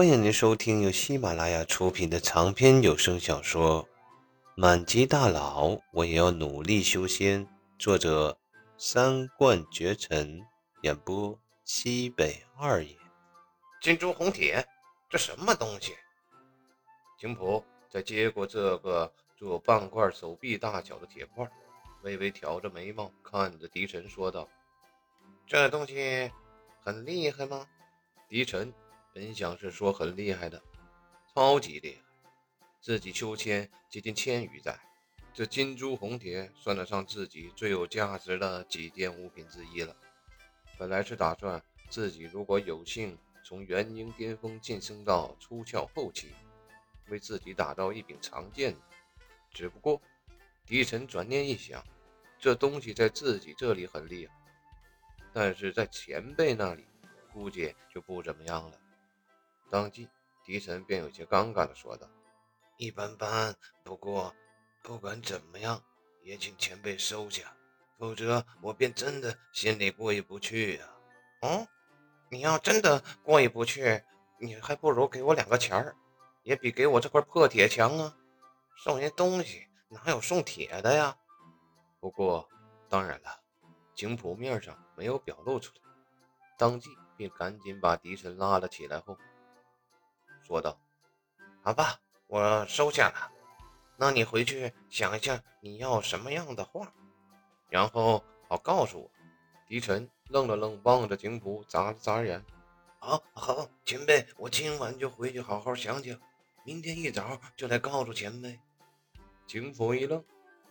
欢迎您收听由喜马拉雅出品的长篇有声小说《满级大佬我也要努力修仙》，作者三冠绝尘，演播西北二爷。金珠红铁，这什么东西？景普在接过这个只有半块手臂大小的铁块，微微挑着眉毛看着狄晨说道：“这东西很厉害吗？”狄晨。本想是说很厉害的，超级厉害，自己修千接近千余载，这金珠红铁算得上自己最有价值的几件物品之一了。本来是打算自己如果有幸从元婴巅峰晋升到出窍后期，为自己打造一柄长剑的。只不过，狄晨转念一想，这东西在自己这里很厉害，但是在前辈那里估计就不怎么样了。当即，狄晨便有些尴尬地说道：“一般般，不过不管怎么样，也请前辈收下，否则我便真的心里过意不去呀。”“哦，你要真的过意不去，你还不如给我两个钱儿，也比给我这块破铁强啊！送人东西哪有送铁的呀？”不过，当然了，景普面上没有表露出来，当即便赶紧把狄晨拉了起来后。说道：“好吧，我收下了。那你回去想一下你要什么样的画，然后好告诉我。”狄晨愣了愣，望着景普，眨了眨眼：“好好，前辈，我今晚就回去好好想想，明天一早就来告诉前辈。”景普一愣，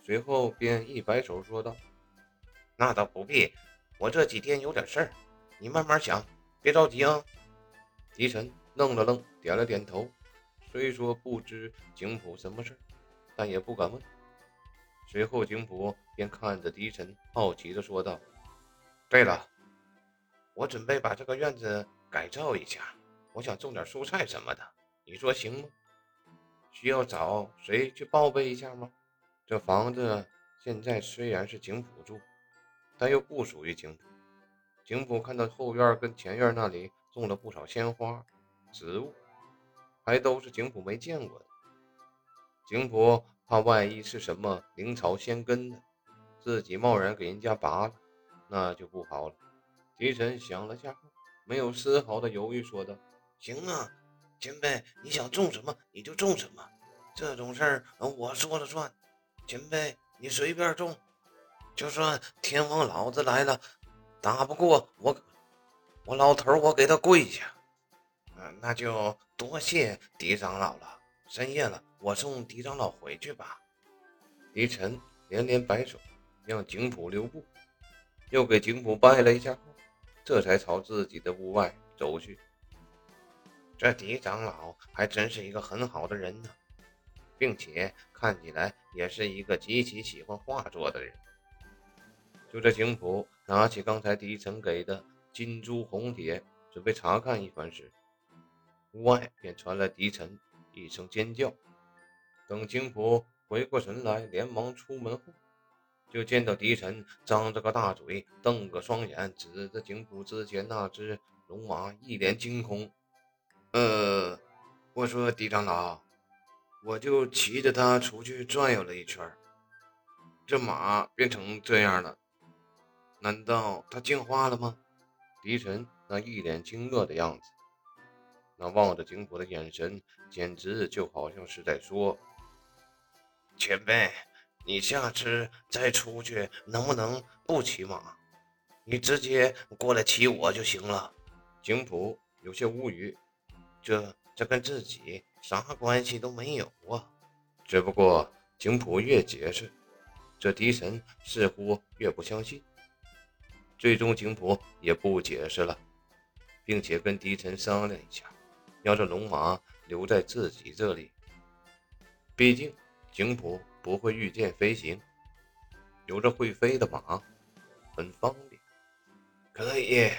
随后便一摆手说道：“那倒不必，我这几天有点事儿，你慢慢想，别着急啊。”狄晨。愣了愣，点了点头。虽说不知景普什么事但也不敢问。随后，景普便看着狄晨，好奇地说道：“对了，我准备把这个院子改造一下，我想种点蔬菜什么的，你说行吗？需要找谁去报备一下吗？这房子现在虽然是景普住，但又不属于景普。景普看到后院跟前院那里种了不少鲜花。”植物还都是景普没见过的，景普怕万一是什么灵草仙根的，自己贸然给人家拔了，那就不好了。狄晨想了下，没有丝毫的犹豫，说道：“行啊，前辈，你想种什么你就种什么，这种事儿我说了算。前辈，你随便种，就算天王老子来了，打不过我，我老头我给他跪下。”那就多谢狄长老了。深夜了，我送狄长老回去吧。狄晨连连摆手，让景普留步，又给景普拜了一下后，这才朝自己的屋外走去。这狄长老还真是一个很好的人呢，并且看起来也是一个极其喜欢画作的人。就在景普拿起刚才狄晨给的金珠红铁，准备查看一番时，屋外便传来狄晨一声尖叫。等景普回过神来，连忙出门后，就见到狄晨张着个大嘴，瞪个双眼，指着景普之前那只龙马，一脸惊恐：“呃，我说狄长老，我就骑着它出去转悠了一圈，这马变成这样了，难道它进化了吗？”狄晨那一脸惊愕的样子。那望着景普的眼神，简直就好像是在说：“前辈，你下次再出去能不能不骑马？你直接过来骑我就行了。”景普有些无语，这这跟自己啥关系都没有啊！只不过景普越解释，这狄神似乎越不相信。最终，景普也不解释了，并且跟狄晨商量一下。要这龙马留在自己这里，毕竟景普不会御剑飞行，有着会飞的马很方便。可以，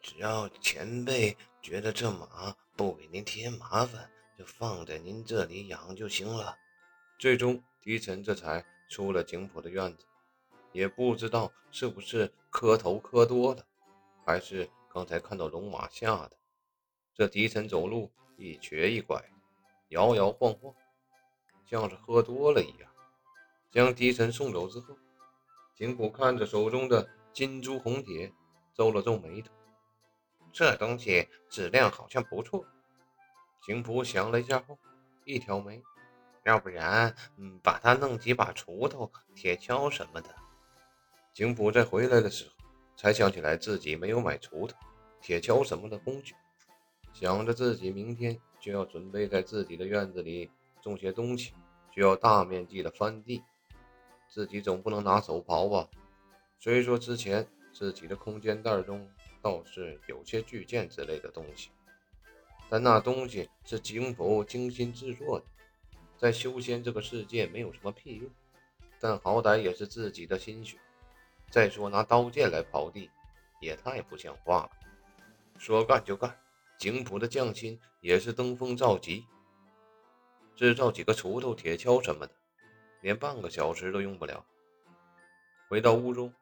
只要前辈觉得这马不给您添麻烦，就放在您这里养就行了。最终，狄晨这才出了景普的院子，也不知道是不是磕头磕多了，还是刚才看到龙马吓的。这狄晨走路一瘸一拐，摇摇晃晃，像是喝多了一样。将狄晨送走之后，景普看着手中的金珠红铁，皱了皱眉头。这东西质量好像不错。景普想了一下后，一挑眉，要不然，嗯，把它弄几把锄头、铁锹什么的。景普在回来的时候，才想起来自己没有买锄头、铁锹什么的工具。想着自己明天就要准备在自己的院子里种些东西，需要大面积的翻地，自己总不能拿手刨吧？虽说之前自己的空间袋中倒是有些巨剑之类的东西，但那东西是景府精心制作的，在修仙这个世界没有什么屁用，但好歹也是自己的心血。再说拿刀剑来刨地，也太不像话了。说干就干。景普的匠心也是登峰造极，制造几个锄头、铁锹什么的，连半个小时都用不了。回到屋中，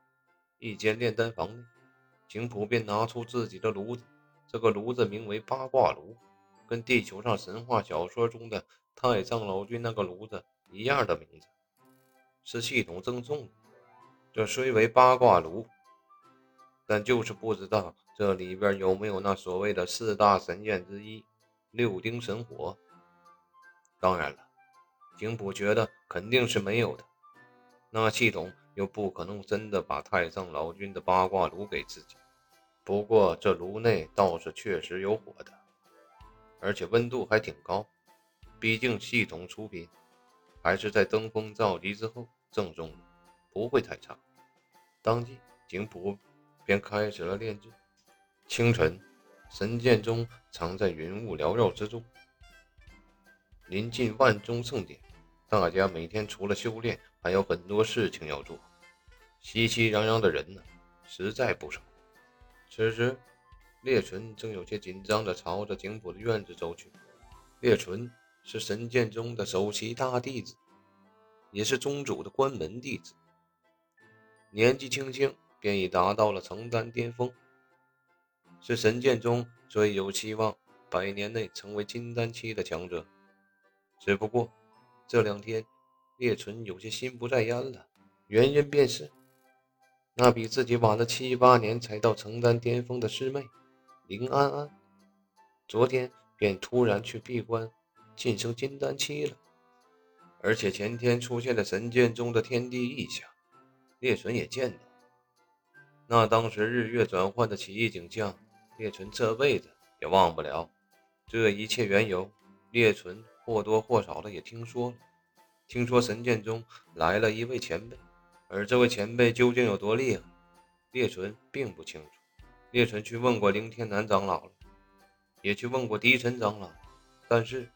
一间炼丹房内，景普便拿出自己的炉子。这个炉子名为八卦炉，跟地球上神话小说中的太上老君那个炉子一样的名字，是系统赠送的。这虽为八卦炉。但就是不知道这里边有没有那所谓的四大神剑之一六丁神火。当然了，景普觉得肯定是没有的。那系统又不可能真的把太上老君的八卦炉给自己。不过这炉内倒是确实有火的，而且温度还挺高。毕竟系统出品还是在登峰造极之后赠送的，不会太差。当即，景普。便开始了炼制。清晨，神剑宗藏在云雾缭绕之中。临近万宗盛典，大家每天除了修炼，还有很多事情要做，熙熙攘攘的人呢，实在不少。此时，列纯正有些紧张地朝着景普的院子走去。列纯是神剑宗的首席大弟子，也是宗主的关门弟子，年纪轻轻。便已达到了成丹巅峰，是神剑中最有期望百年内成为金丹期的强者。只不过这两天，列纯有些心不在焉了。原因便是那比自己晚了七八年才到成丹巅峰的师妹林安安，昨天便突然去闭关晋升金丹期了。而且前天出现的神剑中的天地异象，列纯也见到。那当时日月转换的奇异景象，列纯这辈子也忘不了。这一切缘由，列纯或多或少的也听说了。听说神剑中来了一位前辈，而这位前辈究竟有多厉害，列纯并不清楚。列纯去问过凌天南长老了，也去问过狄晨长老，但是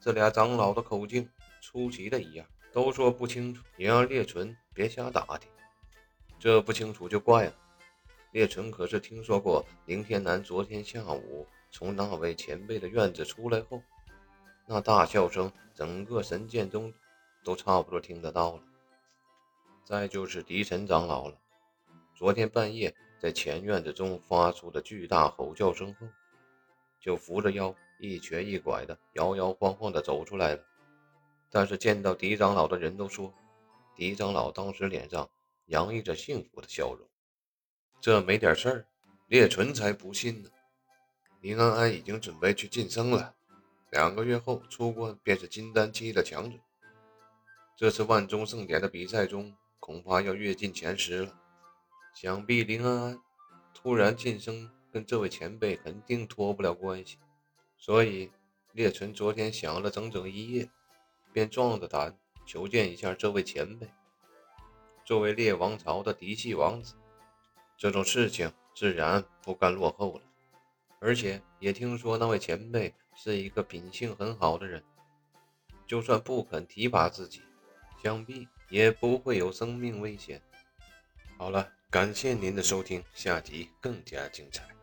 这俩长老的口径出奇的一样，都说不清楚，也让列纯别瞎打听。这不清楚就怪了。列纯可是听说过，林天南昨天下午从那位前辈的院子出来后，那大笑声，整个神剑宗都差不多听得到了。再就是狄晨长老了，昨天半夜在前院子中发出的巨大吼叫声后，就扶着腰一瘸一拐的摇摇晃晃的走出来了。但是见到狄长老的人都说，狄长老当时脸上洋溢着幸福的笑容。这没点事儿，列纯才不信呢。林安安已经准备去晋升了，两个月后出关便是金丹期的强者。这次万中盛典的比赛中，恐怕要跃进前十了。想必林安安突然晋升，跟这位前辈肯定脱不了关系。所以列纯昨天想了整整一夜，便壮着胆求见一下这位前辈。作为列王朝的嫡系王子。这种事情自然不甘落后了，而且也听说那位前辈是一个品性很好的人，就算不肯提拔自己，想必也不会有生命危险。好了，感谢您的收听，下集更加精彩。